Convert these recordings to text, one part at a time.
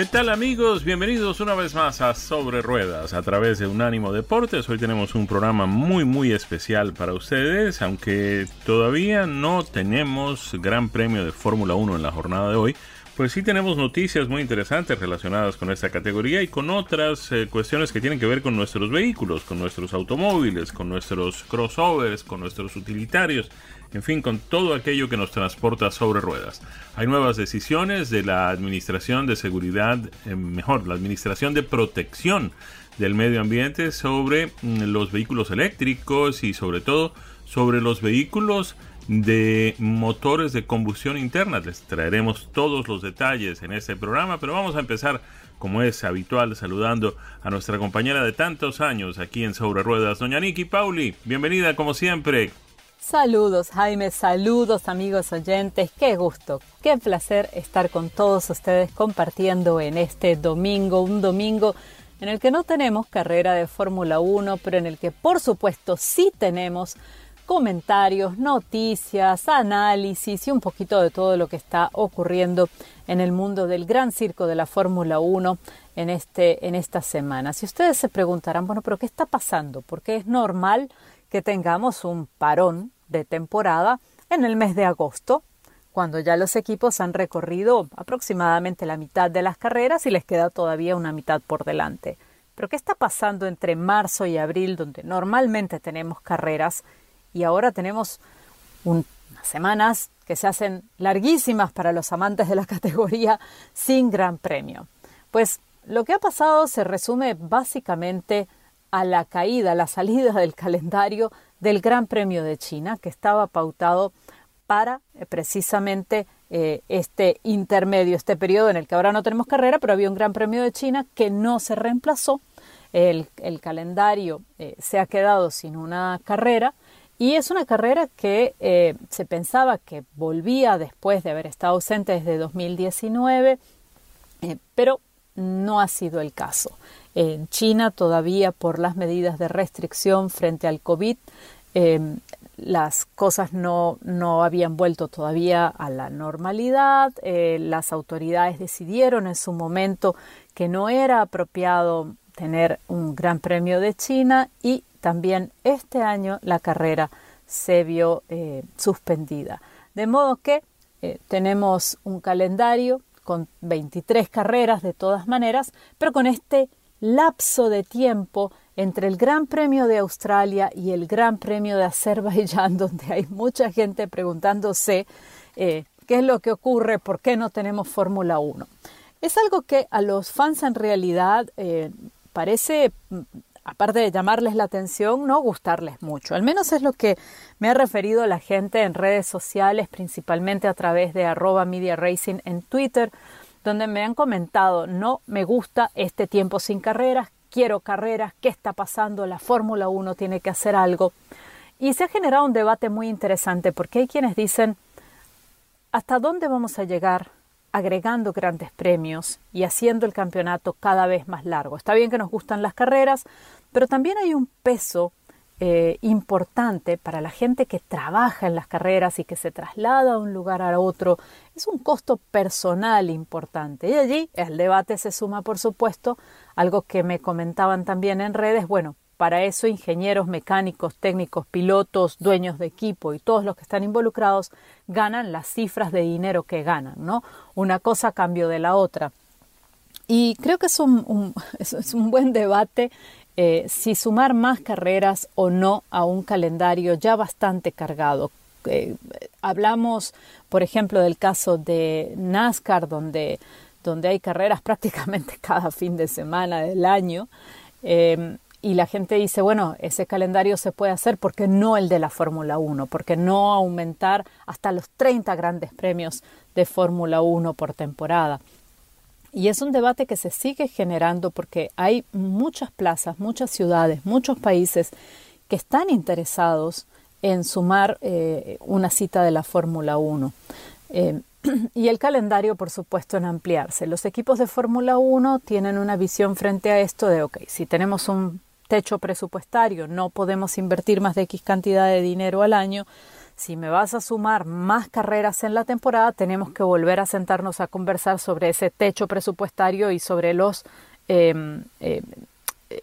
¿Qué tal amigos? Bienvenidos una vez más a Sobre Ruedas a través de Unánimo Deportes. Hoy tenemos un programa muy muy especial para ustedes, aunque todavía no tenemos Gran Premio de Fórmula 1 en la jornada de hoy. Pues sí tenemos noticias muy interesantes relacionadas con esta categoría y con otras eh, cuestiones que tienen que ver con nuestros vehículos, con nuestros automóviles, con nuestros crossovers, con nuestros utilitarios en fin, con todo aquello que nos transporta sobre ruedas. Hay nuevas decisiones de la Administración de Seguridad, eh, mejor, la Administración de Protección del Medio Ambiente sobre mm, los vehículos eléctricos y sobre todo sobre los vehículos de motores de combustión interna. Les traeremos todos los detalles en este programa, pero vamos a empezar, como es habitual, saludando a nuestra compañera de tantos años aquí en Sobre Ruedas, doña Niki Pauli. Bienvenida, como siempre. Saludos Jaime, saludos amigos oyentes, qué gusto, qué placer estar con todos ustedes compartiendo en este domingo, un domingo en el que no tenemos carrera de Fórmula 1, pero en el que por supuesto sí tenemos comentarios, noticias, análisis y un poquito de todo lo que está ocurriendo en el mundo del gran circo de la Fórmula 1 en, este, en esta semana. Si ustedes se preguntarán, bueno, pero ¿qué está pasando? Porque es normal que tengamos un parón de temporada en el mes de agosto, cuando ya los equipos han recorrido aproximadamente la mitad de las carreras y les queda todavía una mitad por delante. Pero ¿qué está pasando entre marzo y abril, donde normalmente tenemos carreras, y ahora tenemos unas semanas que se hacen larguísimas para los amantes de la categoría sin gran premio? Pues lo que ha pasado se resume básicamente a la caída, a la salida del calendario del Gran Premio de China, que estaba pautado para eh, precisamente eh, este intermedio, este periodo en el que ahora no tenemos carrera, pero había un Gran Premio de China que no se reemplazó. El, calendario eh, se ha quedado sin una carrera y es una carrera que se pensaba que volvía después de haber estado ausente desde 2019, pero no ha sido el caso. En China todavía por las medidas de restricción frente al COVID, em, las cosas no, no, habían vuelto todavía a la normalidad. Eh, las autoridades decidieron en su momento que no era apropiado tener un Gran Premio de China y también este año la carrera se vio eh, suspendida. De modo que eh, tenemos un calendario con 23 carreras de todas maneras, pero con este lapso de tiempo entre el Gran Premio de Australia y el Gran Premio de Azerbaiyán, donde hay mucha gente preguntándose eh, qué es lo que ocurre, por qué no tenemos Fórmula 1. Es algo que a los fans en realidad eh, parece, aparte de llamarles la atención, no gustarles mucho. Al menos es lo que me ha referido la gente en redes sociales, principalmente a través de arroba media racing en Twitter, donde me han comentado, no me gusta este tiempo sin carreras, quiero carreras, ¿qué está pasando? La Fórmula 1 tiene que hacer algo. Y se ha generado un debate muy interesante porque hay quienes dicen, ¿hasta dónde vamos a llegar agregando grandes premios y haciendo el campeonato cada vez más largo? Está bien que nos gustan las carreras, pero también hay un peso eh, importante para la gente que trabaja en las carreras y que se traslada de un lugar a otro. Es un costo personal importante. Y allí el debate se suma, por supuesto, algo que me comentaban también en redes. Bueno, para eso ingenieros, mecánicos, técnicos, pilotos, dueños de equipo y todos los que están involucrados ganan las cifras de dinero que ganan, ¿no? Una cosa a cambio de la otra. y creo que es un, es un buen debate eh, si sumar más carreras o no a un calendario ya bastante cargado. Eh, hablamos, por ejemplo, del caso de NASCAR, donde, donde hay carreras prácticamente cada fin de semana del año. Em, y la gente dice, bueno, ese calendario se puede hacer porque no el de la Fórmula 1, porque no aumentar hasta los 30 grandes premios de Fórmula 1 por temporada. Y es un debate que se sigue generando porque hay muchas plazas, muchas ciudades, muchos países que están interesados en sumar eh, una cita de la Fórmula 1. Eh, y el calendario, por supuesto, en ampliarse. Los equipos de Fórmula 1 tienen una visión frente a esto de, ok, si tenemos un techo presupuestario, no podemos invertir más de X cantidad de dinero al año, si me vas a sumar más carreras en la temporada, tenemos que volver a sentarnos a conversar sobre ese techo presupuestario y sobre los em, em,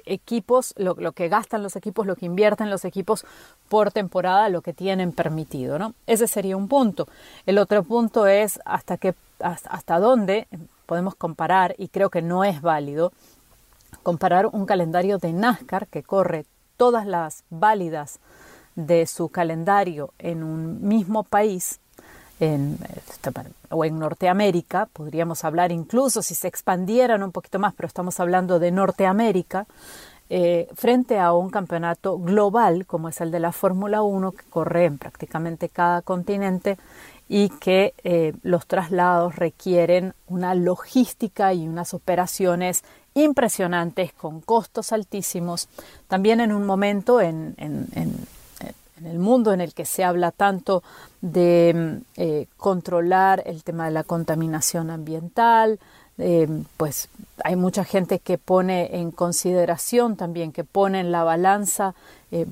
equipos, lo, que gastan los equipos, lo que invierten los equipos por temporada, lo que tienen permitido, ¿no? Ese sería un punto. El otro punto es hasta qué, hasta dónde podemos comparar, y creo que no es válido, comparar un calendario de NASCAR que corre todas las válidas de su calendario en un mismo país, en, o en Norteamérica, podríamos hablar incluso si se expandieran un poquito más, pero estamos hablando de Norteamérica, eh, frente a un campeonato global como es el de la Fórmula 1, que corre en prácticamente cada continente y que eh, los traslados requieren una logística y unas operaciones impresionantes con costos altísimos, también en un momento en en el mundo en el que se habla tanto de mm, eh, controlar el tema de la contaminación ambiental, eh, pues hay mucha gente que pone en consideración también, que pone en la balanza eh,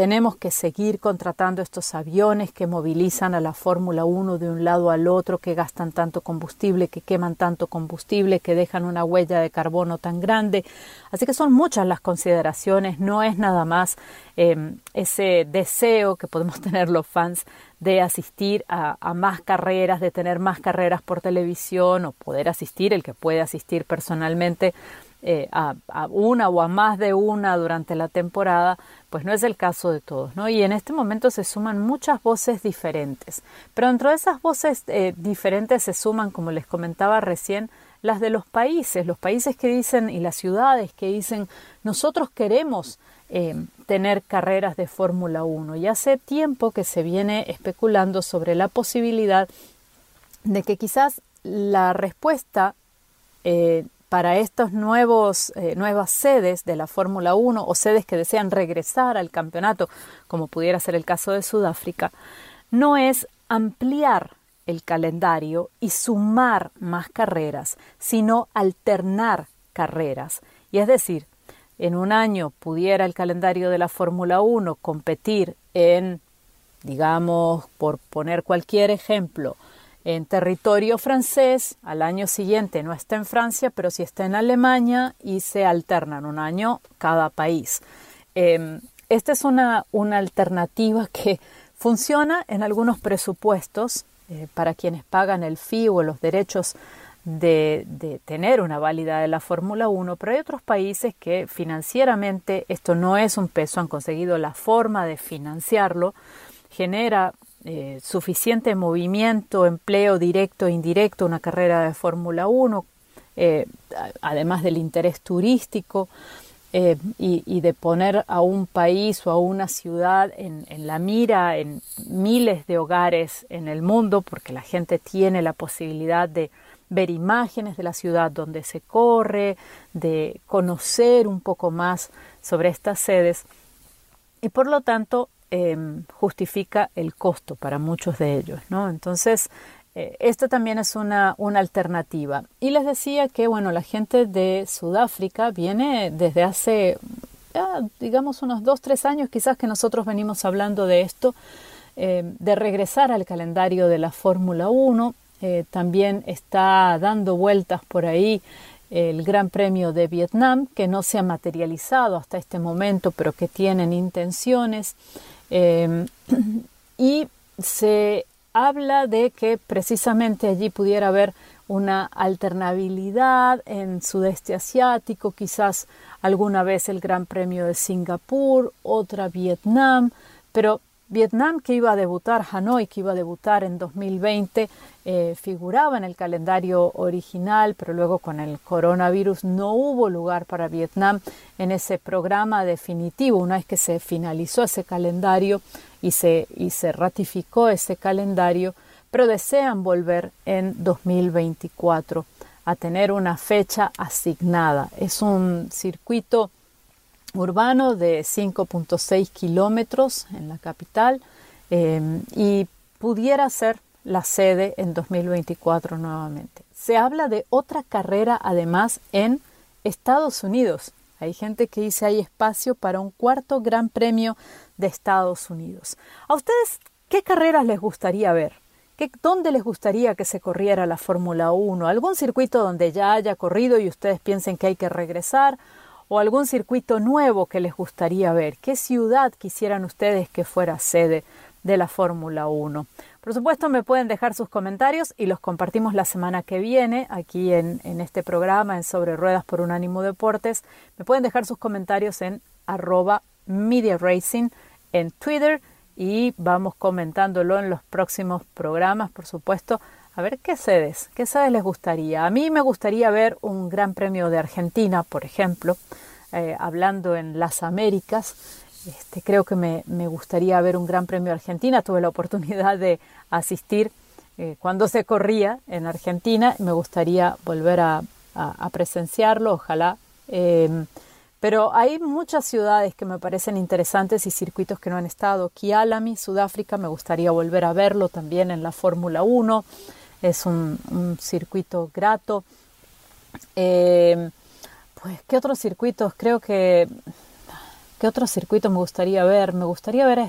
tenemos que seguir contratando estos aviones que movilizan a la Fórmula 1 de un lado al otro, que gastan tanto combustible, que queman tanto combustible, que dejan una huella de carbono tan grande. Así que son muchas las consideraciones, no es nada más em, ese deseo que podemos tener los fans de asistir a, más carreras, de tener más carreras por televisión o poder asistir, el que puede asistir personalmente eh, a, una o a más de una durante la temporada, pues no es el caso de todos, ¿no? Y en este momento se suman muchas voces diferentes, pero dentro de esas voces eh, diferentes se suman, como les comentaba recién, las de los países, los países que dicen y las ciudades que dicen nosotros queremos eh, tener carreras de Fórmula 1 y hace tiempo que se viene especulando sobre la posibilidad de que quizás la respuesta para estas eh, nuevas sedes de la Fórmula 1 o sedes que desean regresar al campeonato, como pudiera ser el caso de Sudáfrica, no es ampliar el calendario y sumar más carreras, sino alternar carreras. Y es decir, en un año pudiera el calendario de la Fórmula 1 competir en, digamos, por poner cualquier ejemplo, en territorio francés, al año siguiente no está en Francia, pero sí está en Alemania y se alternan un año cada país. Em, esta es una, una, alternativa que funciona en algunos presupuestos eh, para quienes pagan el fee o los derechos de, de tener una válida de la Fórmula 1, pero hay otros países que financieramente esto no es un peso, han conseguido la forma de financiarlo, genera eh, suficiente movimiento, empleo directo e indirecto, una carrera de Fórmula 1, eh, además del interés turístico eh, y, de poner a un país o a una ciudad en, la mira en miles de hogares en el mundo, porque la gente tiene la posibilidad de ver imágenes de la ciudad donde se corre, de conocer un poco más sobre estas sedes. Y por lo tanto Em, justifica el costo para muchos de ellos, ¿no? Entonces, eh, esto también es una, una, alternativa. Y les decía que, bueno, la gente de Sudáfrica viene desde hace, digamos, unos dos, tres años quizás que nosotros venimos hablando de esto, em, de regresar al calendario de la Fórmula 1. Eh, también está dando vueltas por ahí el Gran Premio de Vietnam, que no se ha materializado hasta este momento, pero que tienen intenciones. Em, y se habla de que precisamente allí pudiera haber una alternabilidad en sudeste asiático, quizás alguna vez el Gran Premio de Singapur, otra Vietnam, pero Vietnam, que iba a debutar, Hanoi, que iba a debutar en 2020, eh, figuraba en el calendario original, pero luego con el coronavirus no hubo lugar para Vietnam en ese programa definitivo. Una vez que se finalizó ese calendario y se, y se ratificó ese calendario, pero desean volver en 2024 a tener una fecha asignada. Es un circuito urbano de 5.6 kilómetros en la capital em, y pudiera ser la sede en 2024 nuevamente. Se habla de otra carrera además en Estados Unidos. Hay gente que dice hay espacio para un cuarto gran premio de Estados Unidos. ¿A ustedes qué carreras les gustaría ver? ¿Qué, ¿Dónde les gustaría que se corriera la Fórmula 1? ¿Algún circuito donde ya haya corrido y ustedes piensen que hay que regresar? o algún circuito nuevo que les gustaría ver. ¿Qué ciudad quisieran ustedes que fuera sede de la Fórmula 1? Por supuesto, me pueden dejar sus comentarios y los compartimos la semana que viene aquí en, este programa en Sobre Ruedas por Unánimo Deportes. Me pueden dejar sus comentarios en arroba Media Racing en Twitter y vamos comentándolo en los próximos programas, por supuesto. A ver, ¿qué sedes? ¿Qué sedes les gustaría? A mí me gustaría ver un Gran Premio de Argentina, por ejemplo, eh, hablando en las Américas. Este, creo que me, gustaría ver un Gran Premio Argentina. Tuve la oportunidad de asistir eh, cuando se corría en Argentina. Me gustaría volver a, presenciarlo, ojalá. Em, pero hay muchas ciudades que me parecen interesantes y circuitos que no han estado. Kialami, Sudáfrica, me gustaría volver a verlo también en la Fórmula 1 es un, circuito grato. Eh, pues, ¿qué otros circuitos? Creo que, ¿qué otros circuitos me gustaría ver? Me gustaría ver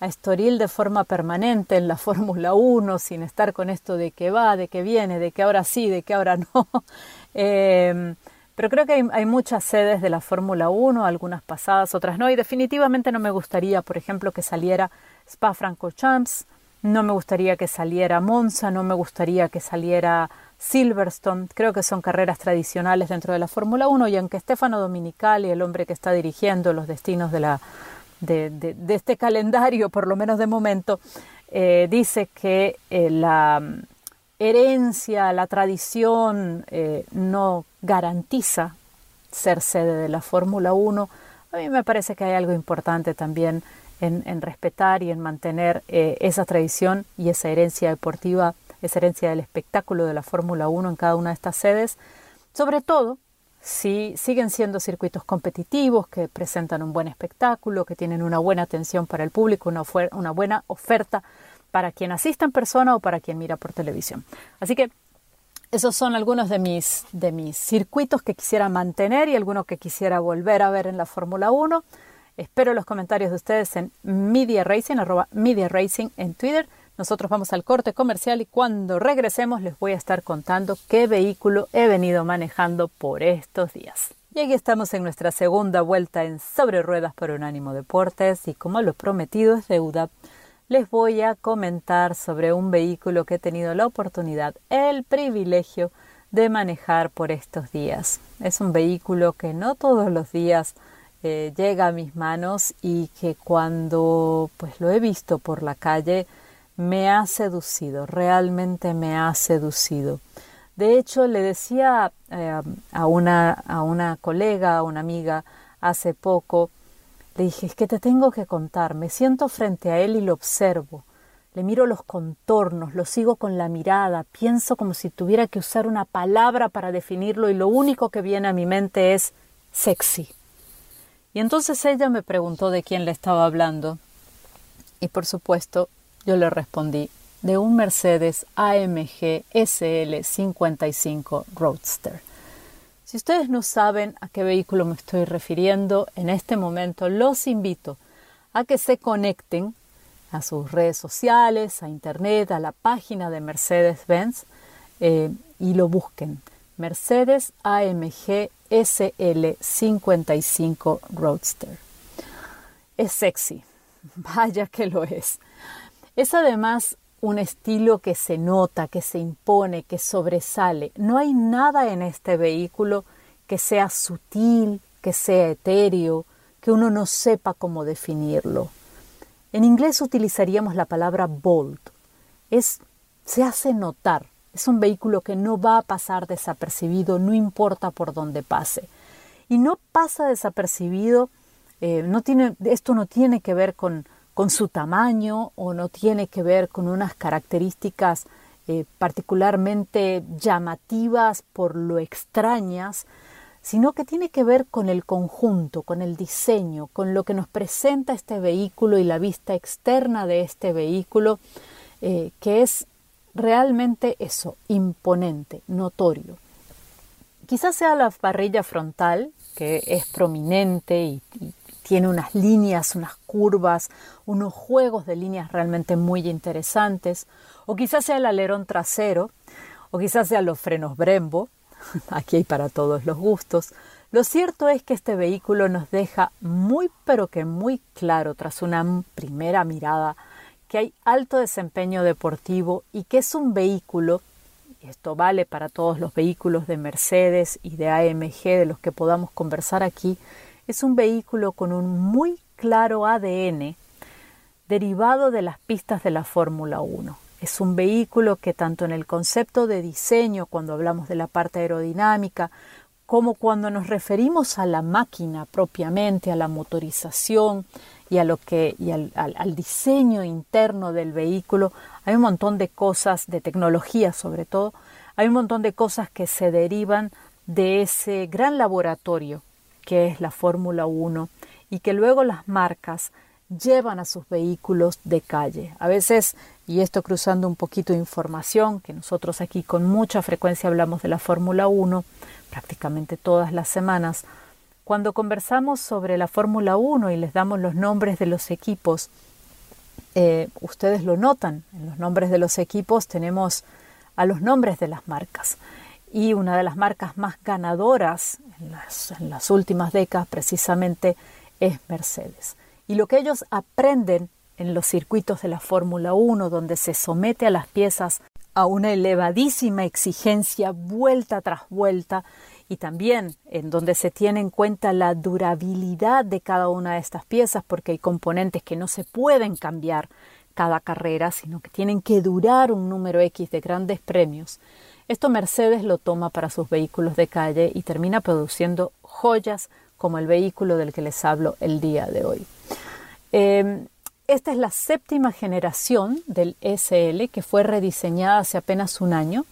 a Estoril de forma permanente en la Fórmula 1, sin estar con esto de que va, de que viene, de que ahora sí, de que ahora no. Eh, pero creo que hay, hay, muchas sedes de la Fórmula 1, algunas pasadas, otras no, y definitivamente no me gustaría, por ejemplo, que saliera Spa-Francorchamps, no me gustaría que saliera Monza, no me gustaría que saliera Silverstone. Creo que son carreras tradicionales dentro de la Fórmula 1 y aunque Stefano Dominicali, el hombre que está dirigiendo los destinos de, la, de, este calendario, por lo menos de momento, eh, dice que eh, la herencia, la tradición eh, no garantiza ser sede de la Fórmula 1. A mí me parece que hay algo importante también en, respetar y en mantener esa tradición y esa herencia deportiva, esa herencia del espectáculo de la Fórmula 1 en cada una de estas sedes, sobre todo si siguen siendo circuitos competitivos que presentan un buen espectáculo, que tienen una buena atención para el público, una, una buena oferta para quien asista en persona o para quien mira por televisión. Así que esos son algunos de mis, de mis circuitos que quisiera mantener y algunos que quisiera volver a ver en la Fórmula 1. Espero los comentarios de ustedes en Media Racing, arroba Media Racing en Twitter. Nosotros vamos al corte comercial y cuando regresemos les voy a estar contando qué vehículo he venido manejando por estos días. Y aquí estamos en nuestra segunda vuelta en Sobre Ruedas por Unánimo Deportes y como lo prometido es deuda, les voy a comentar sobre un vehículo que he tenido la oportunidad, el privilegio de manejar por estos días. Es un vehículo que no todos los días eh, llega a mis manos y que cuando pues lo he visto por la calle me ha seducido, realmente me ha seducido. De hecho, le decía eh, a, una, a una colega, a una amiga, hace poco, le dije, es que te tengo que contar, me siento frente a él y lo observo, le miro los contornos, lo sigo con la mirada, pienso como si tuviera que usar una palabra para definirlo y lo único que viene a mi mente es sexy. Y entonces ella me preguntó de quién le estaba hablando. Y por supuesto, yo le respondí de un Mercedes AMG SL55 Roadster. Si ustedes no saben a qué vehículo me estoy refiriendo en este momento, los invito a que se conecten a sus redes sociales, a internet, a la página de Mercedes-Benz eh, y lo busquen. Mercedes AMG SL55 Roadster. Es sexy, vaya que lo es. Es además un estilo que se nota, que se impone, que sobresale. No hay nada en este vehículo que sea sutil, que sea etéreo, que uno no sepa cómo definirlo. En inglés utilizaríamos la palabra bold. Es, se hace notar. Es un vehículo que no va a pasar desapercibido, no importa por dónde pase. Y no pasa desapercibido, eh, no tiene, esto no tiene que ver con, con, su tamaño o no tiene que ver con unas características eh, particularmente llamativas por lo extrañas, sino que tiene que ver con el conjunto, con el diseño, con lo que nos presenta este vehículo y la vista externa de este vehículo, eh, que es realmente eso, imponente, notorio. Quizás sea la parrilla frontal, que es prominente y, y tiene unas líneas, unas curvas, unos juegos de líneas realmente muy interesantes, o quizás sea el alerón trasero, o quizás sea los frenos Brembo, aquí hay para todos los gustos. Lo cierto es que este vehículo nos deja muy pero que muy claro tras una primera mirada que hay alto desempeño deportivo y que es un vehículo, esto vale para todos los vehículos de Mercedes y de AMG de los que podamos conversar aquí, es un vehículo con un muy claro ADN derivado de las pistas de la Fórmula 1. Es un vehículo que tanto en el concepto de diseño, cuando hablamos de la parte aerodinámica, como cuando nos referimos a la máquina propiamente, a la motorización y a lo que y al, al, diseño interno del vehículo, hay un montón de cosas de tecnología sobre todo, hay un montón de cosas que se derivan de ese gran laboratorio que es la Fórmula 1 y que luego las marcas llevan a sus vehículos de calle. A veces, y esto cruzando un poquito de información, que nosotros aquí con mucha frecuencia hablamos de la Fórmula 1, prácticamente todas las semanas, cuando conversamos sobre la Fórmula 1 y les damos los nombres de los equipos, eh, ustedes lo notan, en los nombres de los equipos tenemos a los nombres de las marcas. Y una de las marcas más ganadoras en las, últimas décadas precisamente es Mercedes. Y lo que ellos aprenden en los circuitos de la Fórmula 1, donde se somete a las piezas a una elevadísima exigencia vuelta tras vuelta, y también en donde se tiene en cuenta la durabilidad de cada una de estas piezas, porque hay componentes que no se pueden cambiar cada carrera, sino que tienen que durar un número X de grandes premios. Esto Mercedes lo toma para sus vehículos de calle y termina produciendo joyas como el vehículo del que les hablo el día de hoy. Em, esta es la séptima generación del SL que fue rediseñada hace apenas un año.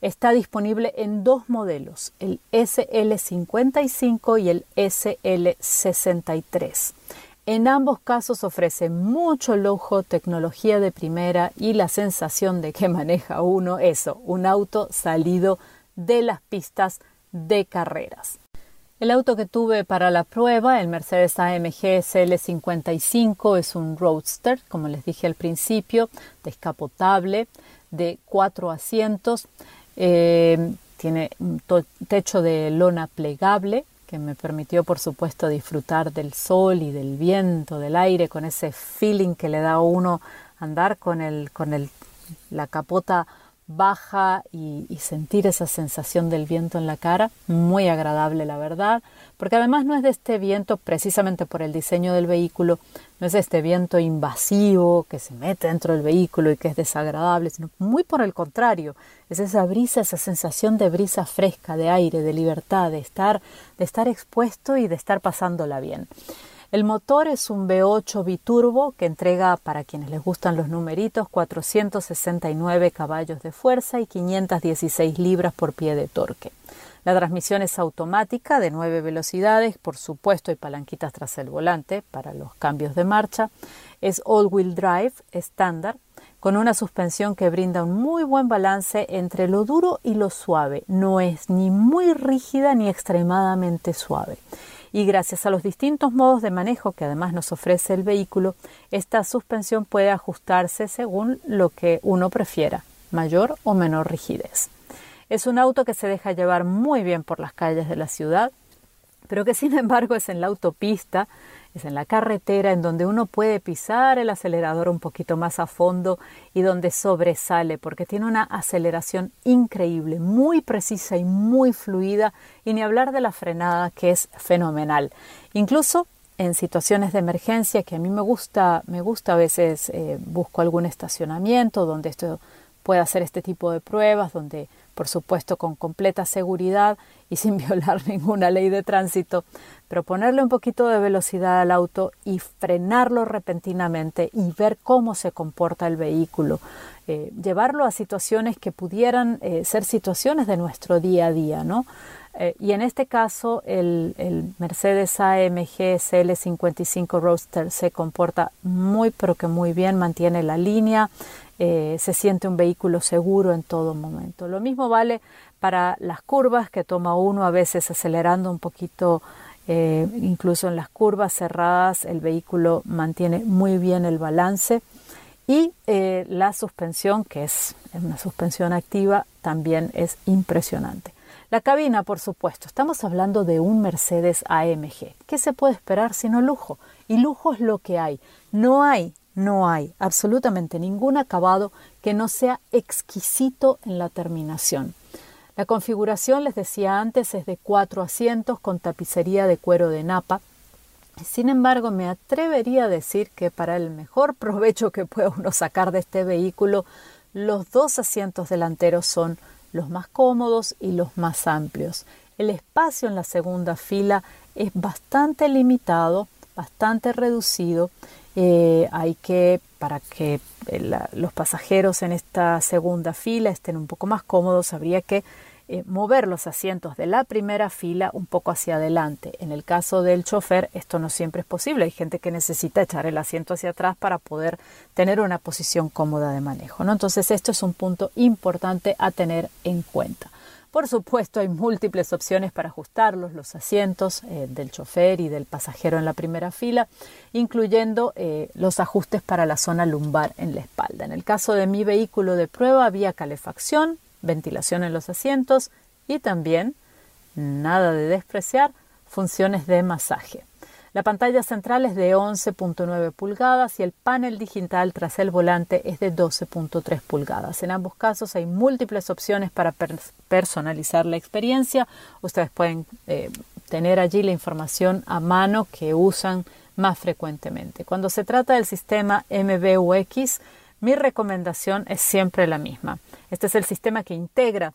Está disponible en dos modelos, el SL55 y el SL63. En ambos casos ofrece mucho lujo, tecnología de primera y la sensación de que maneja uno eso, un auto salido de las pistas de carreras. El auto que tuve para la prueba, el Mercedes AMG SL55, es un roadster, como les dije al principio, descapotable, de cuatro asientos. Eh, tiene un techo de lona plegable que me permitió, por supuesto, disfrutar del sol y del viento, del aire, con ese feeling que le da a uno andar con, el, con el, la capota baja y, sentir esa sensación del viento en la cara, muy agradable la verdad, porque además no es de este viento precisamente por el diseño del vehículo, no es este viento invasivo que se mete dentro del vehículo y que es desagradable, sino muy por el contrario, es esa brisa, esa sensación de brisa fresca, de aire, de libertad, de estar, de estar expuesto y de estar pasándola bien. El motor es un V8 biturbo que entrega, para quienes les gustan los numeritos, 469 caballos de fuerza y 516 libras por pie de torque. La transmisión es automática de 9 velocidades, por supuesto hay palanquitas tras el volante para los cambios de marcha. Es all-wheel drive estándar con una suspensión que brinda un muy buen balance entre lo duro y lo suave. No es ni muy rígida ni extremadamente suave y gracias a los distintos modos de manejo que además nos ofrece el vehículo, esta suspensión puede ajustarse según lo que uno prefiera, mayor o menor rigidez. Es un auto que se deja llevar muy bien por las calles de la ciudad, pero que sin embargo es en la autopista es en la carretera en donde uno puede pisar el acelerador un poquito más a fondo y donde sobresale porque tiene una aceleración increíble, muy precisa y muy fluida y ni hablar de la frenada que es fenomenal. Incluso en situaciones de emergencia que a mí me gusta, me gusta a veces eh, busco algún estacionamiento donde esto pueda hacer este tipo de pruebas, donde por supuesto con completa seguridad y sin violar ninguna ley de tránsito, pero ponerle un poquito de velocidad al auto y frenarlo repentinamente y ver cómo se comporta el vehículo, eh, llevarlo a situaciones que pudieran eh, ser situaciones de nuestro día a día, ¿no? Eh, y en este caso el, Mercedes AMG CL55 Roadster se comporta muy pero que muy bien, mantiene la línea, eh, se siente un vehículo seguro en todo momento. Lo mismo vale para las curvas que toma uno a veces acelerando un poquito, eh, incluso en las curvas cerradas el vehículo mantiene muy bien el balance y la suspensión, que es una suspensión activa, también es impresionante. La cabina, por supuesto, estamos hablando de un Mercedes AMG. ¿Qué se puede esperar sino lujo? Y lujo es lo que hay. No hay no hay absolutamente ningún acabado que no sea exquisito en la terminación. La configuración, les decía antes, es de cuatro asientos con tapicería de cuero de napa. Sin embargo, me atrevería a decir que para el mejor provecho que pueda uno sacar de este vehículo, los dos asientos delanteros son los más cómodos y los más amplios. El espacio en la segunda fila es bastante limitado, bastante reducido eh, hay que, para que eh, los pasajeros en esta segunda fila estén un poco más cómodos, habría que eh, mover los asientos de la primera fila un poco hacia adelante. En el caso del chofer, esto no siempre es posible. Hay gente que necesita echar el asiento hacia atrás para poder tener una posición cómoda de manejo. ¿no? Entonces, esto es un punto importante a tener en cuenta. Por supuesto, hay múltiples opciones para ajustarlos, los asientos eh, del chofer y del pasajero en la primera fila, incluyendo eh, los ajustes para la zona lumbar en la espalda. En el caso de mi vehículo de prueba había calefacción, ventilación en los asientos y también, nada de despreciar, funciones de masaje. La pantalla central es de 11.9 pulgadas y el panel digital tras el volante es de 12.3 pulgadas. En ambos casos hay múltiples opciones para personalizar la experiencia. Ustedes pueden eh, tener allí la información a mano que usan más frecuentemente. Cuando se trata del sistema MBUX, mi recomendación es siempre la misma. Este es el sistema que integra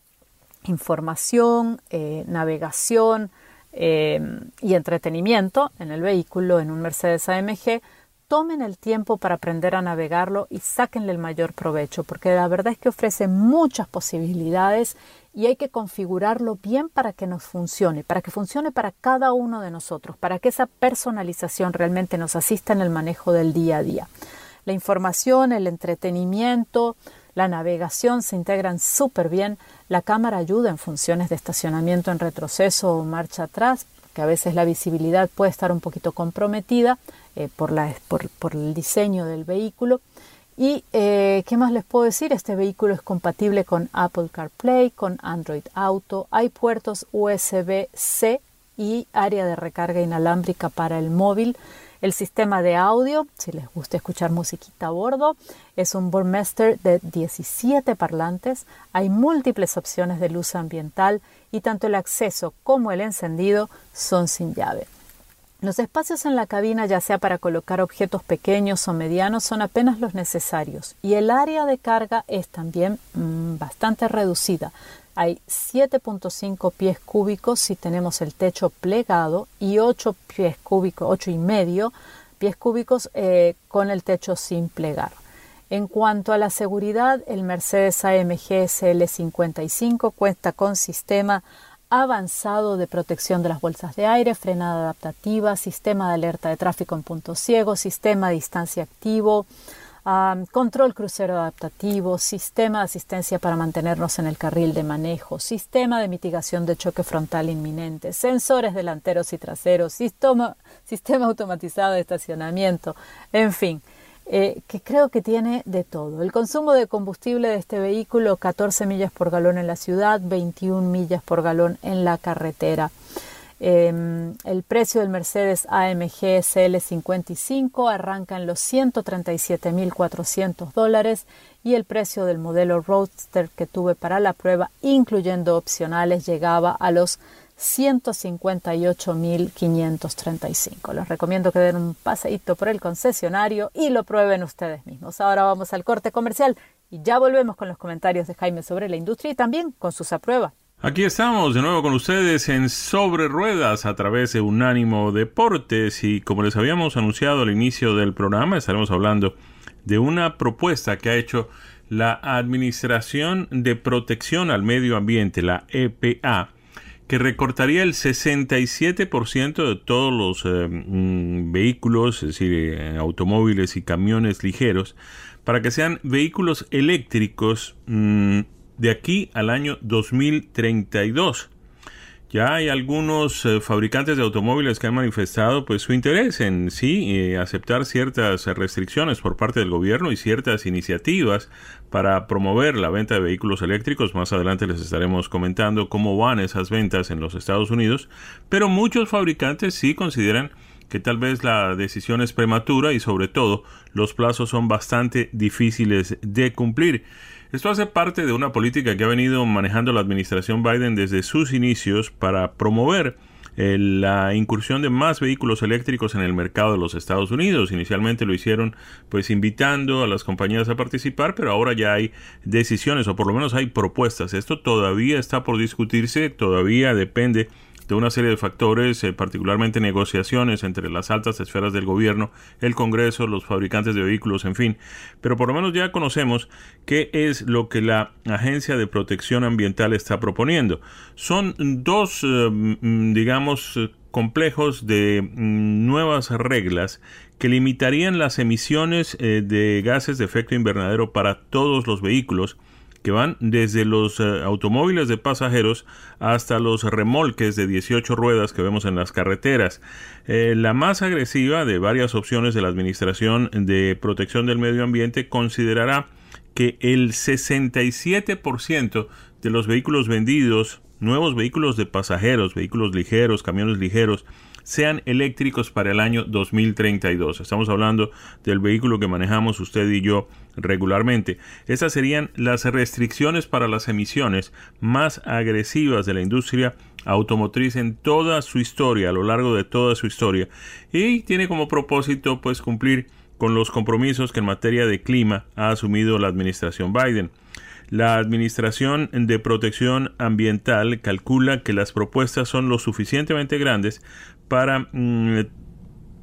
información, eh, navegación, eh, y entretenimiento en el vehículo, en un Mercedes AMG, tomen el tiempo para aprender a navegarlo y sáquenle el mayor provecho, porque la verdad es que ofrece muchas posibilidades y hay que configurarlo bien para que nos funcione, para que funcione para cada uno de nosotros, para que esa personalización realmente nos asista en el manejo del día a día. La información, el entretenimiento, la navegación se integran súper bien. La cámara ayuda en funciones de estacionamiento en retroceso o marcha atrás, que a veces la visibilidad puede estar un poquito comprometida eh, por, la, por, el diseño del vehículo. ¿Y eh, qué más les puedo decir? Este vehículo es compatible con Apple CarPlay, con Android Auto, hay puertos USB-C y área de recarga inalámbrica para el móvil. El sistema de audio, si les gusta escuchar musiquita a bordo, es un Burmester de 17 parlantes. Hay múltiples opciones de luz ambiental y tanto el acceso como el encendido son sin llave. Los espacios en la cabina, ya sea para colocar objetos pequeños o medianos, son apenas los necesarios y el área de carga es también mm, bastante reducida. Hay 7.5 pies cúbicos si tenemos el techo plegado y 8 pies cúbicos, 8 y medio pies cúbicos eh, con el techo sin plegar. En cuanto a la seguridad, el Mercedes AMG SL55 cuenta con sistema avanzado de protección de las bolsas de aire, frenada adaptativa, sistema de alerta de tráfico en punto ciego, sistema de distancia activo, control crucero adaptativo, sistema de asistencia para mantenernos en el carril de manejo, sistema de mitigación de choque frontal inminente, sensores delanteros y traseros, sistema, sistema automatizado de estacionamiento, en fin. Eh, que creo que tiene de todo. El consumo de combustible de este vehículo, 14 millas por galón en la ciudad, 21 millas por galón en la carretera. Em, el precio del Mercedes AMG SL55 arranca en los 137.400 dólares y el precio del modelo Roadster que tuve para la prueba, incluyendo opcionales, llegaba a los 158.535. Les recomiendo que den un paseíto por el concesionario y lo prueben ustedes mismos. Ahora vamos al corte comercial y ya volvemos con los comentarios de Jaime sobre la industria y también con sus apruebas. Aquí estamos de nuevo con ustedes en Sobre Ruedas a través de Unánimo Deportes. Y como les habíamos anunciado al inicio del programa estaremos hablando de una propuesta que ha hecho la Administración de Protección al Medio Ambiente, la EPA, que recortaría el 67% de todos los eh, mm, vehículos, es decir, eh, automóviles y camiones ligeros, para que sean vehículos eléctricos mm, de aquí al año 2032. Ya hay algunos eh, fabricantes de automóviles que han manifestado pues su interés en sí eh, aceptar ciertas restricciones por parte del gobierno y ciertas iniciativas para promover la venta de vehículos eléctricos. Más adelante les estaremos comentando cómo van esas ventas en los Estados Unidos, pero muchos fabricantes sí consideran que tal vez la decisión es prematura y sobre todo los plazos son bastante difíciles de cumplir. Esto hace parte de una política que ha venido manejando la administración Biden desde sus inicios para promover eh, la incursión de más vehículos eléctricos en el mercado de los Estados Unidos. Inicialmente lo hicieron pues invitando a las compañías a participar, pero ahora ya hay decisiones o por lo menos hay propuestas. Esto todavía está por discutirse, todavía depende de una serie de factores, eh, particularmente negociaciones entre las altas esferas del gobierno, el Congreso, los fabricantes de vehículos, en fin. Pero por lo menos ya conocemos qué es lo que la Agencia de Protección Ambiental está proponiendo. Son dos, eh, mm, digamos, complejos de mm, nuevas reglas que limitarían las emisiones eh, de gases de efecto invernadero para todos los vehículos que van desde los eh, automóviles de pasajeros hasta los remolques de 18 ruedas que vemos en las carreteras. Eh, la más agresiva de varias opciones de la Administración de Protección del Medio Ambiente considerará que el 67% de los vehículos vendidos, nuevos vehículos de pasajeros, vehículos ligeros, camiones ligeros, sean eléctricos para el año 2032. Estamos hablando del vehículo que manejamos usted y yo regularmente. Estas serían las restricciones para las emisiones más agresivas de la industria automotriz en toda su historia, a lo largo de toda su historia. Y tiene como propósito pues cumplir con los compromisos que en materia de clima ha asumido la administración Biden. La Administración de Protección Ambiental calcula que las propuestas son lo suficientemente grandes para mm,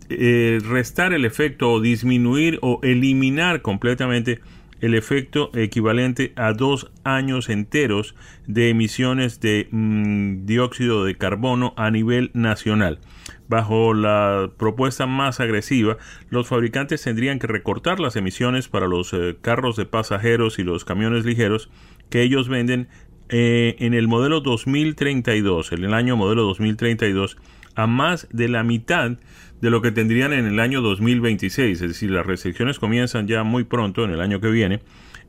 eh, restar el efecto o disminuir o eliminar completamente el efecto equivalente a dos años enteros de emisiones de mm, dióxido de carbono a nivel nacional. Bajo la propuesta más agresiva, los fabricantes tendrían que recortar las emisiones para los eh, carros de pasajeros y los camiones ligeros que ellos venden eh, en el modelo 2032, en el año modelo 2032, a más de la mitad de lo que tendrían en el año 2026. Es decir, las restricciones comienzan ya muy pronto, en el año que viene.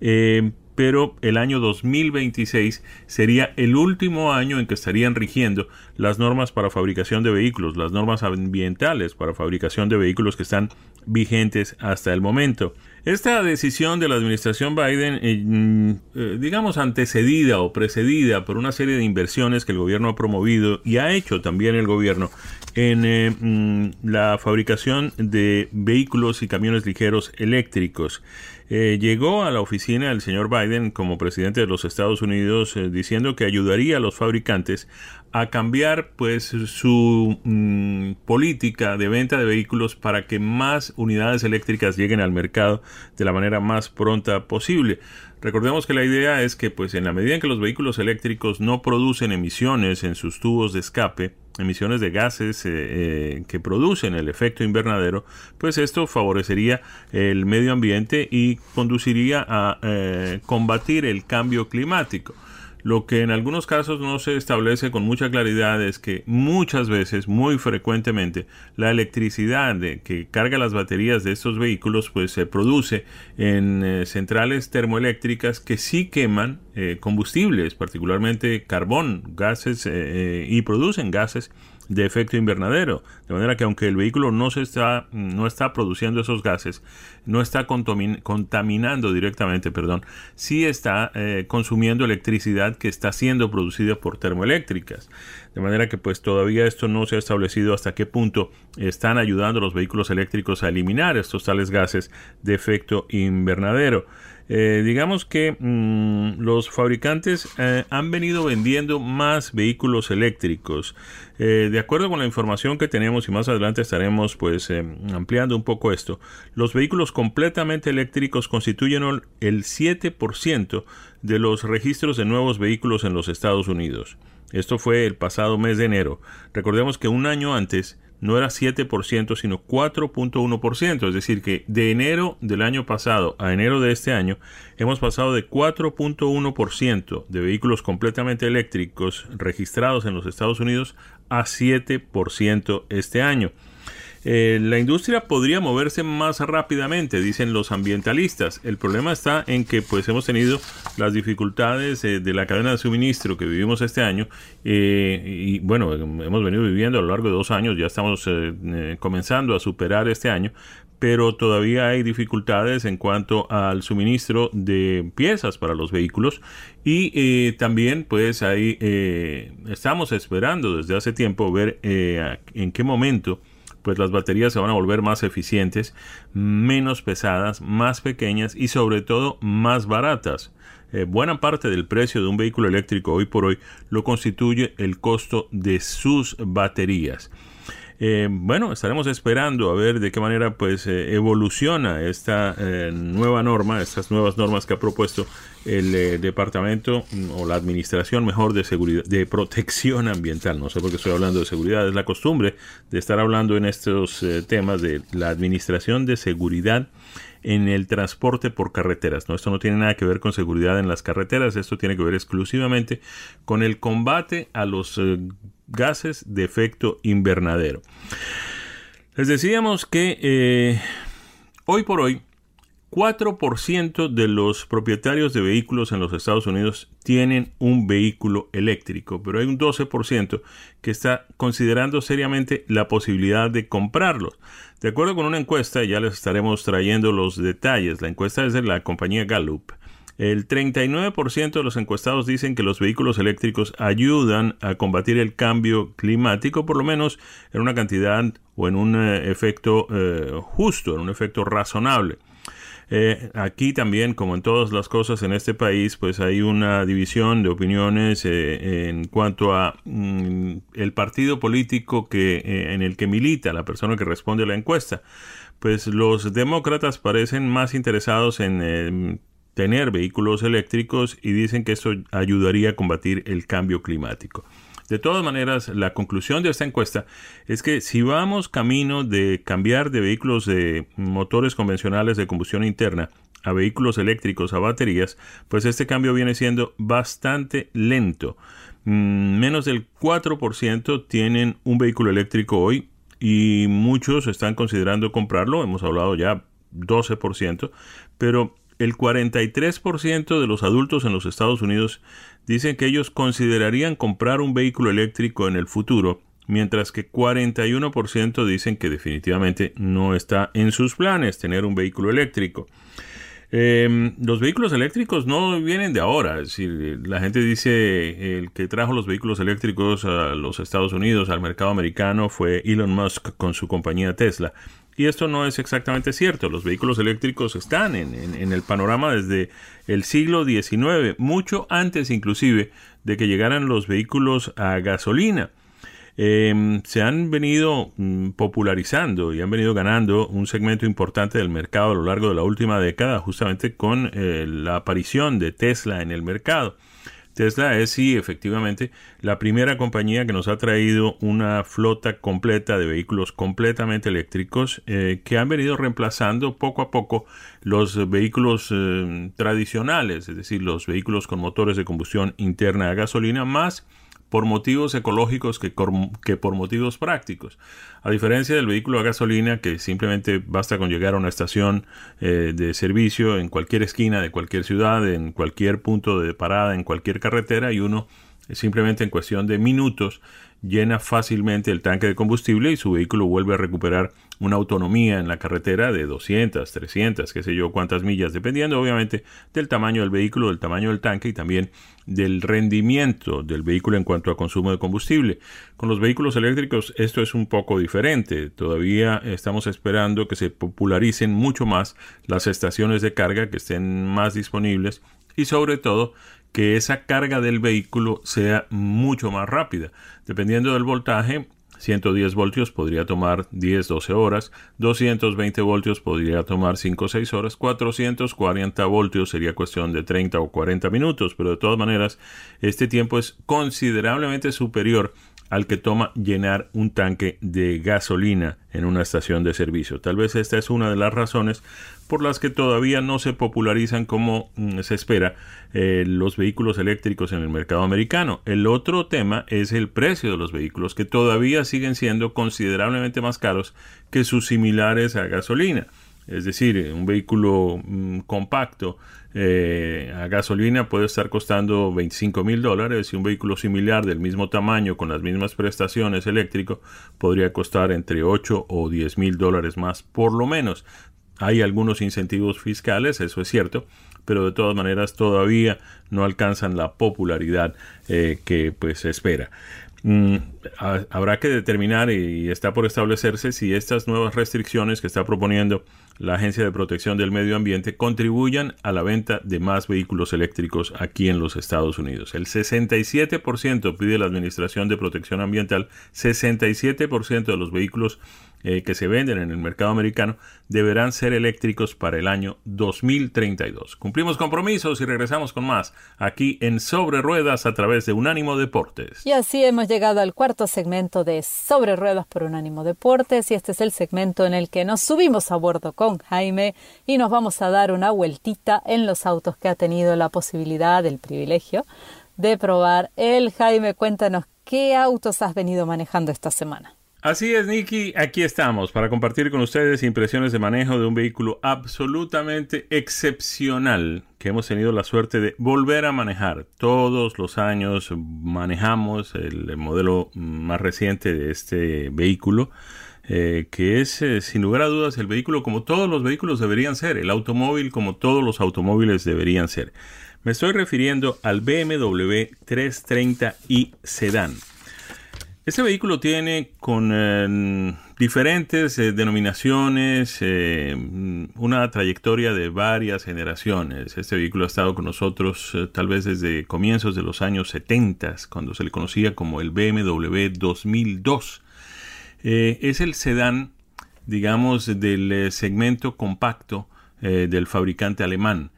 Eh, pero el año 2026 sería el último año en que estarían rigiendo las normas para fabricación de vehículos, las normas ambientales para fabricación de vehículos que están vigentes hasta el momento. Esta decisión de la administración Biden, eh, mm, eh, digamos antecedida o precedida por una serie de inversiones que el gobierno ha promovido y ha hecho también el gobierno en eh, mm, la fabricación de vehículos y camiones ligeros eléctricos. Eh, llegó a la oficina del señor Biden como presidente de los Estados Unidos eh, diciendo que ayudaría a los fabricantes a cambiar pues su mm, política de venta de vehículos para que más unidades eléctricas lleguen al mercado de la manera más pronta posible. Recordemos que la idea es que pues en la medida en que los vehículos eléctricos no producen emisiones en sus tubos de escape, emisiones de gases eh, eh, que producen el efecto invernadero, pues esto favorecería el medio ambiente y conduciría a eh, combatir el cambio climático. Lo que en algunos casos no se establece con mucha claridad es que muchas veces, muy frecuentemente, la electricidad de, que carga las baterías de estos vehículos pues se produce en centrales termoeléctricas que sí queman combustibles, particularmente carbón, gases y producen gases de efecto invernadero. De manera que aunque el vehículo no, se está, no está produciendo esos gases, no está contaminando directamente, perdón, sí está eh, consumiendo electricidad que está siendo producida por termoeléctricas. De manera que pues todavía esto no se ha establecido hasta qué punto están ayudando los vehículos eléctricos a eliminar estos tales gases de efecto invernadero. Eh, digamos que mm, los fabricantes eh, han venido vendiendo más vehículos eléctricos. Eh, de acuerdo con la información que tenemos y más adelante estaremos pues ampliando un poco esto, los vehículos completamente eléctricos constituyen el 7% de los registros de nuevos vehículos en los Estados Unidos. Esto fue el pasado mes de enero. Recordemos que un año antes no era 7%, sino 4.1%. Es decir, que de enero del año pasado a enero de este año hemos pasado de 4.1% de vehículos completamente eléctricos registrados en los Estados Unidos a 7% este año. Eh, la industria podría moverse más rápidamente, dicen los ambientalistas. El problema está en que pues hemos tenido las dificultades eh, de la cadena de suministro que vivimos este año eh, y bueno, hemos venido viviendo a lo largo de dos años, ya estamos comenzando a superar este año, pero todavía hay dificultades en cuanto al suministro de piezas para los vehículos y también pues ahí estamos esperando desde hace tiempo ver en qué momento pues las baterías se van a volver más eficientes, menos pesadas, más pequeñas y sobre todo más baratas. Eh, buena parte del precio de un vehículo eléctrico hoy por hoy lo constituye el costo de sus baterías. Eh, bueno, estaremos esperando a ver de qué manera pues eh, evoluciona esta nueva norma, estas nuevas normas que ha propuesto el departamento mm, o la administración mejor de seguridad, de protección ambiental. No sé por qué estoy hablando de seguridad, es la costumbre de estar hablando en estos temas de la administración de seguridad en el transporte por carreteras. ¿no? Esto no tiene nada que ver con seguridad en las carreteras, esto tiene que ver exclusivamente con el combate a los gases de efecto invernadero. Les decíamos que eh, hoy por hoy 4% de los propietarios de vehículos en los Estados Unidos tienen un vehículo eléctrico, pero hay un 12% que está considerando seriamente la posibilidad de comprarlos. De acuerdo con una encuesta, ya les estaremos trayendo los detalles, la encuesta es de la compañía Gallup, el 39% de los encuestados dicen que los vehículos eléctricos ayudan a combatir el cambio climático, por lo menos en una cantidad o en un eh, efecto eh, justo, en un efecto razonable. Eh, aquí también, como en todas las cosas en este país, pues hay una división de opiniones en cuanto a mm, el partido político que, en el que milita la persona que responde a la encuesta. Pues los demócratas parecen más interesados en tener vehículos eléctricos y dicen que eso ayudaría a combatir el cambio climático. De todas maneras, la conclusión de esta encuesta es que si vamos camino de cambiar de vehículos de motores convencionales de combustión interna a vehículos eléctricos a baterías, pues este cambio viene siendo bastante lento. Mm, menos del 4% tienen un vehículo eléctrico hoy y muchos están considerando comprarlo, hemos hablado ya 12%, pero el 43% de los adultos en los Estados Unidos dicen que ellos considerarían comprar un vehículo eléctrico en el futuro, mientras que 41% dicen que definitivamente no está en sus planes tener un vehículo eléctrico. Em, los vehículos eléctricos no vienen de ahora, es la gente dice el que trajo los vehículos eléctricos a los Estados Unidos, al mercado americano, fue Elon Musk con su compañía Tesla. Y esto no es exactamente cierto. Los vehículos eléctricos están en, el panorama desde el siglo XIX, mucho antes inclusive de que llegaran los vehículos a gasolina. Em, se han venido mm, popularizando y han venido ganando un segmento importante del mercado a lo largo de la última década, justamente con eh, la aparición de Tesla en el mercado. Tesla es sí, efectivamente, la primera compañía que nos ha traído una flota completa de vehículos completamente eléctricos eh, que han venido reemplazando poco a poco los vehículos eh, tradicionales, es decir, los vehículos con motores de combustión interna a gasolina, más por motivos ecológicos que, por motivos prácticos. A diferencia del vehículo a gasolina, que simplemente basta con llegar a una estación eh, de servicio en cualquier esquina de cualquier ciudad, en cualquier punto de parada, en cualquier carretera, y uno simplemente en cuestión de minutos llena fácilmente el tanque de combustible y su vehículo vuelve a recuperar una autonomía en la carretera de 200, 300, qué sé yo, cuántas millas, dependiendo obviamente del tamaño del vehículo, del tamaño del tanque y también del rendimiento del vehículo en cuanto a consumo de combustible. Con los vehículos eléctricos esto es un poco diferente. Todavía estamos esperando que se popularicen mucho más las estaciones de carga que estén más disponibles y sobre todo que esa carga del vehículo sea mucho más rápida. Dependiendo del voltaje, 110 voltios podría tomar 10-12 horas, 220 voltios podría tomar 5 o 6 horas, 440 voltios sería cuestión de 30 o 40 minutos, pero de todas maneras este tiempo es considerablemente superior al que toma llenar un tanque de gasolina en una estación de servicio. Tal vez esta es una de las razones por las que todavía no se popularizan como mm, se espera eh, los vehículos eléctricos en el mercado americano. El otro tema es el precio de los vehículos, que todavía siguen siendo considerablemente más caros que sus similares a gasolina. Es decir, un vehículo mm, compacto eh, a gasolina puede estar costando 25 mil dólares y un vehículo similar del mismo tamaño con las mismas prestaciones eléctrico podría costar entre 8 o 10 mil dólares más por lo menos. Hay algunos incentivos fiscales, eso es cierto, pero de todas maneras todavía no alcanzan la popularidad eh, que pues se espera. Mm, habrá que determinar y está por establecerse si estas nuevas restricciones que está proponiendo la Agencia de Protección del Medio Ambiente contribuyan a la venta de más vehículos eléctricos aquí en los Estados Unidos. El 67% pide la Administración de Protección Ambiental, 67% de los vehículos eh, que se venden en el mercado americano deberán ser eléctricos para el año 2032. Cumplimos compromisos y regresamos con más aquí en Sobre Ruedas a través de Unánimo Deportes. Y así hemos llegado al cuarto segmento de Sobre Ruedas por Unánimo Deportes y este es el segmento en el que nos subimos a bordo con Jaime y nos vamos a dar una vueltita en los autos que ha tenido la posibilidad, el privilegio de probar. El Jaime, cuéntanos qué autos has venido manejando esta semana. Así es, Nicky, aquí estamos para compartir con ustedes impresiones de manejo de un vehículo absolutamente excepcional que hemos tenido la suerte de volver a manejar. Todos los años manejamos el modelo más reciente de este vehículo, eh, que es eh, sin lugar a dudas el vehículo como todos los vehículos deberían ser, el automóvil como todos los automóviles deberían ser. Me estoy refiriendo al BMW 330i Sedan. Este vehículo tiene con eh, diferentes denominaciones una trayectoria de varias generaciones. Este vehículo ha estado con nosotros tal vez desde comienzos de los años 70, cuando se le conocía como el BMW 2002. Es el sedán, digamos, del segmento compacto del fabricante alemán.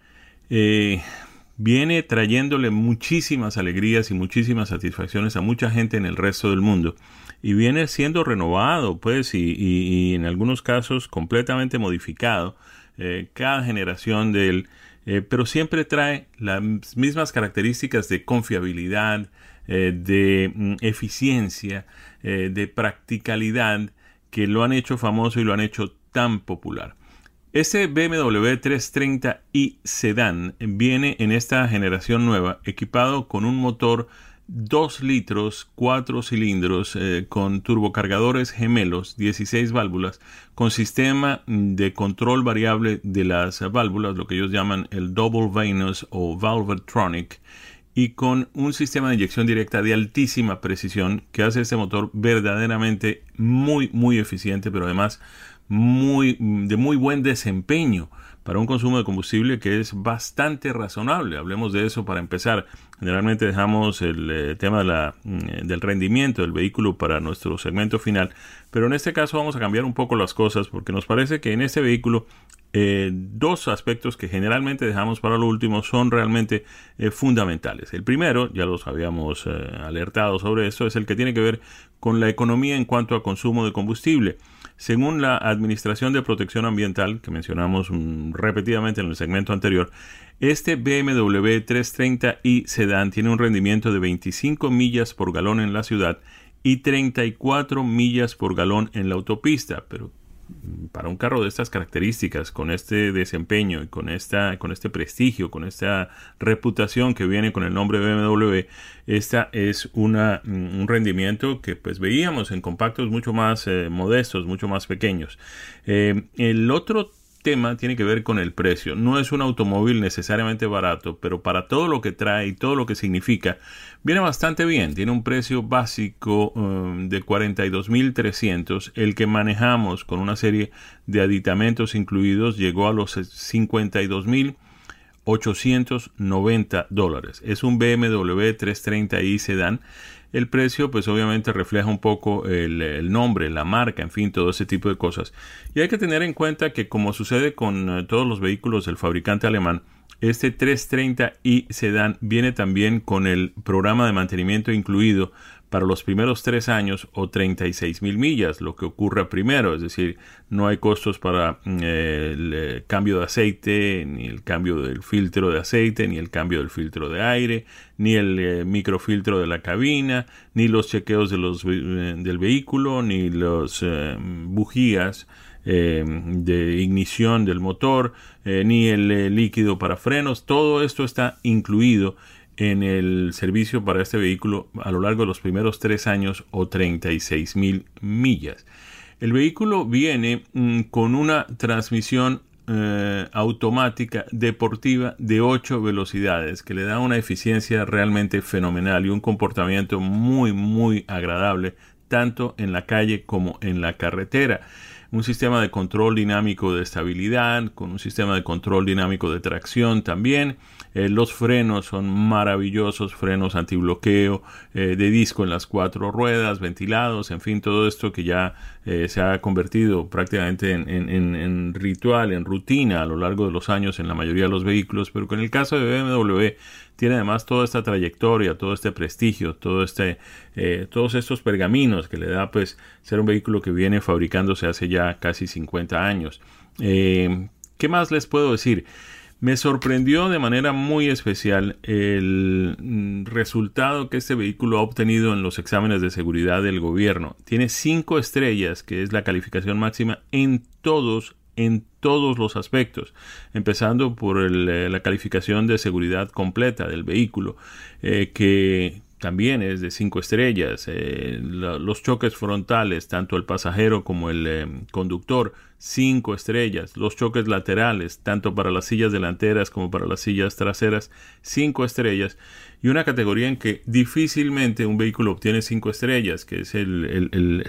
Viene trayéndole muchísimas alegrías y muchísimas satisfacciones a mucha gente en el resto del mundo. Y viene siendo renovado pues y, en algunos casos completamente modificado eh, cada generación de él. Eh, pero siempre trae las mismas características de confiabilidad eh, de mm, eficiencia de practicalidad que lo han hecho famoso y lo han hecho tan popular. Este BMW 330i Sedan viene en esta generación nueva equipado con un motor 2 litros, 4 cilindros, eh, con turbocargadores gemelos, 16 válvulas, con sistema de control variable de las válvulas, lo que ellos llaman el Double Venous o Valvetronic, y con un sistema de inyección directa de altísima precisión que hace este motor verdaderamente muy, muy eficiente, pero además muy, de muy buen desempeño para un consumo de combustible que es bastante razonable. Hablemos de eso para empezar. Generalmente dejamos el eh, tema de la, mm, del rendimiento del vehículo para nuestro segmento final, pero en este caso vamos a cambiar un poco las cosas porque nos parece que en este vehículo eh, dos aspectos que generalmente dejamos para lo último son realmente eh, fundamentales. El primero, ya los habíamos alertado sobre eso, es el que tiene que ver con la economía en cuanto a consumo de combustible. Según la Administración de Protección Ambiental, que mencionamos repetidamente en el segmento anterior, este BMW 330i Sedan tiene un rendimiento de 25 millas por galón en la ciudad y 34 millas por galón en la autopista, pero para un carro de estas características, con este desempeño y con, esta, con este prestigio, con esta reputación que viene con el nombre BMW, esta es una, un rendimiento que pues veíamos en compactos mucho más eh, modestos, mucho más pequeños. Eh, el otro tema tiene que ver con el precio. No es un automóvil necesariamente barato, pero para todo lo que trae y todo lo que significa, viene bastante bien. Tiene un precio básico um, de 42.300. El que manejamos con una serie de aditamentos incluidos llegó a los 52.890 dólares. Es un BMW 330i sedán el precio pues obviamente refleja un poco el, nombre, la marca, en fin, todo ese tipo de cosas. Y hay que tener en cuenta que como sucede con eh, todos los vehículos del fabricante alemán, este 330i sedán viene también con el programa de mantenimiento incluido para los primeros tres años o 36 mil millas, lo que ocurra primero, es decir, no hay costos para mm, el eh, cambio de aceite, ni el cambio del filtro de aceite, ni el cambio del filtro de aire, ni el eh, microfiltro de la cabina, ni los chequeos eh, del vehículo, ni los bujías de ignición del motor, ni el líquido para frenos, todo esto está incluido en el servicio para este vehículo a lo largo de los primeros tres años o 36 mil millas. El vehículo viene mm, con una transmisión eh, automática deportiva de 8 velocidades que le da una eficiencia realmente fenomenal y un comportamiento muy muy agradable tanto en la calle como en la carretera un sistema de control dinámico de estabilidad, con un sistema de control dinámico de tracción también. Eh, los frenos son maravillosos, frenos antibloqueo, eh, de disco en las cuatro ruedas, ventilados, en fin, todo esto que ya eh, se ha convertido prácticamente en, en, ritual, en rutina a lo largo de los años en la mayoría de los vehículos, pero con el caso de BMW tiene además toda esta trayectoria, todo este prestigio, todo este, todos estos pergaminos que le da pues ser un vehículo que viene fabricándose hace ya casi 50 años. ¿Qué más les puedo decir? Me sorprendió de manera muy especial el mm, resultado que este vehículo ha obtenido en los exámenes de seguridad del gobierno. Tiene cinco estrellas, que es la calificación máxima en todos en todos los aspectos, empezando por eh, la calificación de seguridad completa del vehículo, eh, que también es de cinco estrellas. Eh, los choques frontales, tanto el pasajero como el conductor, cinco estrellas. Los choques laterales, tanto para las sillas delanteras como para las sillas traseras, cinco estrellas. Y una categoría en que difícilmente un vehículo obtiene cinco estrellas, que es el,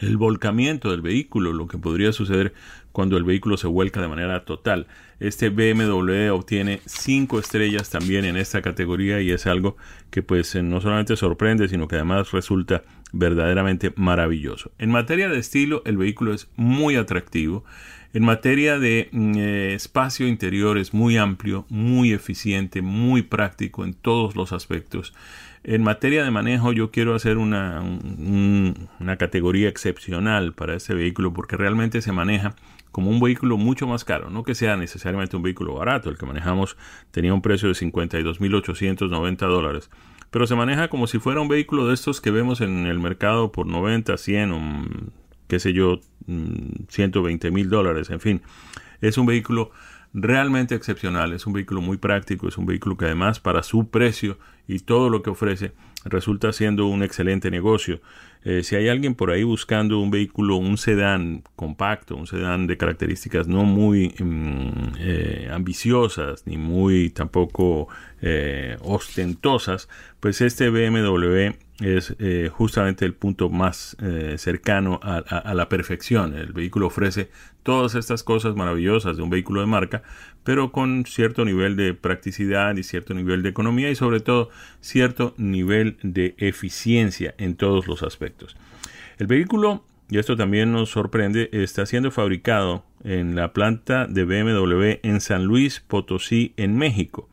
el volcamiento del vehículo, lo que podría suceder cuando el vehículo se vuelca de manera total. Este BMW obtiene 5 estrellas también en esta categoría y es algo que pues eh, no solamente sorprende, sino que además resulta verdaderamente maravilloso. En materia de estilo, el vehículo es muy atractivo. En materia de mm, eh, espacio interior es muy amplio, muy eficiente, muy práctico en todos los aspectos. En materia de manejo yo quiero hacer una, una categoría excepcional para este vehículo porque realmente se maneja como un vehículo mucho más caro, no que sea necesariamente un vehículo barato, el que manejamos tenía un precio de 52.890 dólares, pero se maneja como si fuera un vehículo de estos que vemos en el mercado por 90, 100 o qué sé yo, 120 mil dólares, en fin, es un vehículo realmente excepcional, es un vehículo muy práctico, es un vehículo que además para su precio y todo lo que ofrece resulta siendo un excelente negocio. Eh, si hay alguien por ahí buscando un vehículo, un sedán compacto, un sedán de características no muy mm, eh, ambiciosas ni muy tampoco eh, ostentosas, pues este BMW es eh, justamente el punto más eh, cercano a, la perfección. El vehículo ofrece todas estas cosas maravillosas de un vehículo de marca, pero con cierto nivel de practicidad y cierto nivel de economía y sobre todo cierto nivel de eficiencia en todos los aspectos. El vehículo, y esto también nos sorprende, está siendo fabricado en la planta de BMW en San Luis Potosí, en México.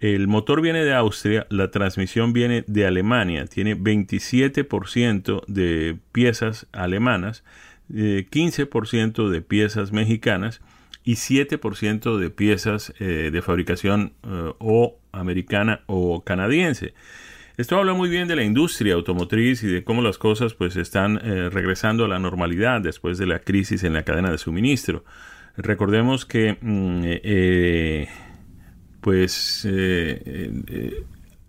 El motor viene de Austria, la transmisión viene de Alemania, tiene 27% de piezas alemanas, 15% de piezas mexicanas y 7% de piezas de fabricación o americana o canadiense. Esto habla muy bien de la industria automotriz y de cómo las cosas pues están eh, regresando a la normalidad después de la crisis en la cadena de suministro. Recordemos que mm, eh, pues eh,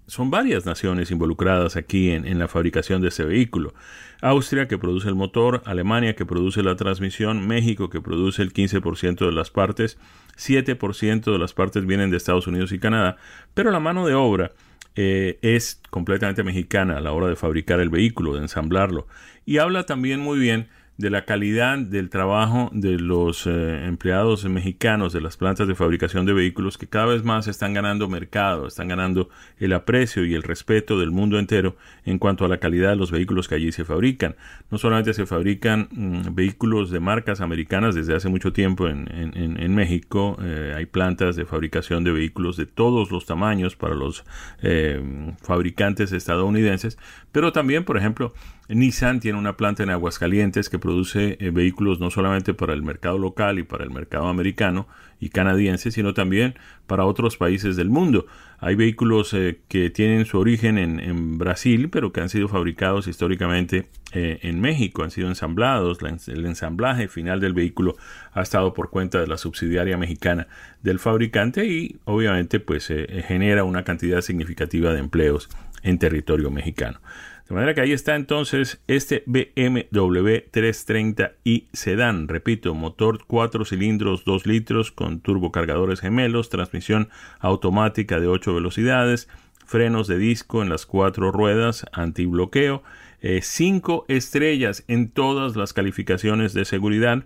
son varias naciones involucradas aquí en, en, la fabricación de ese vehículo. Austria que produce el motor, Alemania que produce la transmisión, México que produce el 15% de las partes, 7% de las partes vienen de Estados Unidos y Canadá, pero la mano de obra eh, es completamente mexicana a la hora de fabricar el vehículo, de ensamblarlo. Y habla también muy bien de la calidad del trabajo de los eh, empleados mexicanos de las plantas de fabricación de vehículos que cada vez más están ganando mercado, están ganando el aprecio y el respeto del mundo entero en cuanto a la calidad de los vehículos que allí se fabrican. No solamente se fabrican mm, vehículos de marcas americanas desde hace mucho tiempo en, México, eh, hay plantas de fabricación de vehículos de todos los tamaños para los eh, fabricantes estadounidenses, pero también, por ejemplo, Nissan tiene una planta en Aguascalientes que produce eh, vehículos no solamente para el mercado local y para el mercado americano y canadiense, sino también para otros países del mundo. Hay vehículos eh, que tienen su origen en, Brasil, pero que han sido fabricados históricamente eh, en México, han sido ensamblados. el ensamblaje final del vehículo ha estado por cuenta de la subsidiaria mexicana del fabricante y obviamente pues genera una cantidad significativa de empleos en territorio mexicano. De manera que ahí está entonces este BMW 330i Sedan. Repito, motor 4 cilindros 2 litros con turbocargadores gemelos, transmisión automática de 8 velocidades, frenos de disco en las cuatro ruedas, antibloqueo, 5 eh, estrellas en todas las calificaciones de seguridad.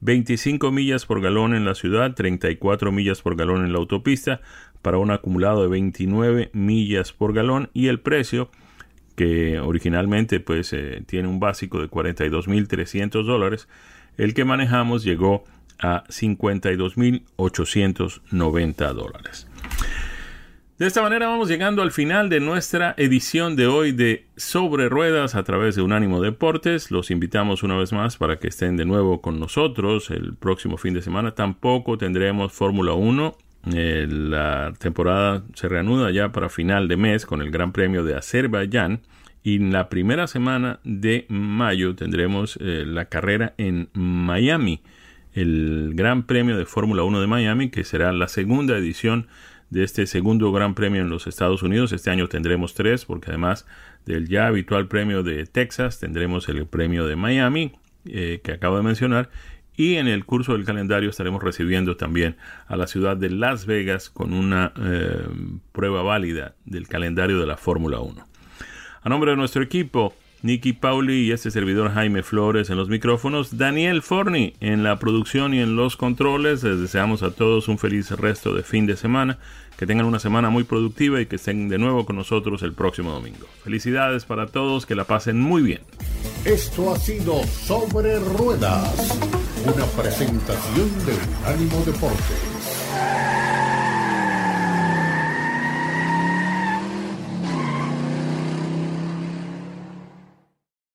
25 millas por galón en la ciudad, 34 millas por galón en la autopista, para un acumulado de 29 millas por galón y el precio que originalmente pues eh, tiene un básico de 42.300 dólares, el que manejamos llegó a 52.890 dólares. De esta manera vamos llegando al final de nuestra edición de hoy de Sobre Ruedas a través de Unánimo Deportes. Los invitamos una vez más para que estén de nuevo con nosotros el próximo fin de semana. Tampoco tendremos Fórmula 1 eh, la temporada se reanuda ya para final de mes con el Gran Premio de Azerbaiyán y en la primera semana de mayo tendremos eh, la carrera en Miami, el Gran Premio de Fórmula 1 de Miami, que será la segunda edición de este segundo Gran Premio en los Estados Unidos. Este año tendremos tres, porque además del ya habitual premio de Texas, tendremos el premio de Miami, eh, que acabo de mencionar, y en el curso del calendario estaremos recibiendo también a la ciudad de Las Vegas con una eh, prueba válida del calendario de la Fórmula 1. A nombre de nuestro equipo, Nicky Pauli y este servidor Jaime Flores en los micrófonos, Daniel Forni en la producción y en los controles. Les deseamos a todos un feliz resto de fin de semana, que tengan una semana muy productiva y que estén de nuevo con nosotros el próximo domingo. Felicidades para todos, que la pasen muy bien. Esto ha sido Sobre Ruedas una presentación de Unánimo Deportes.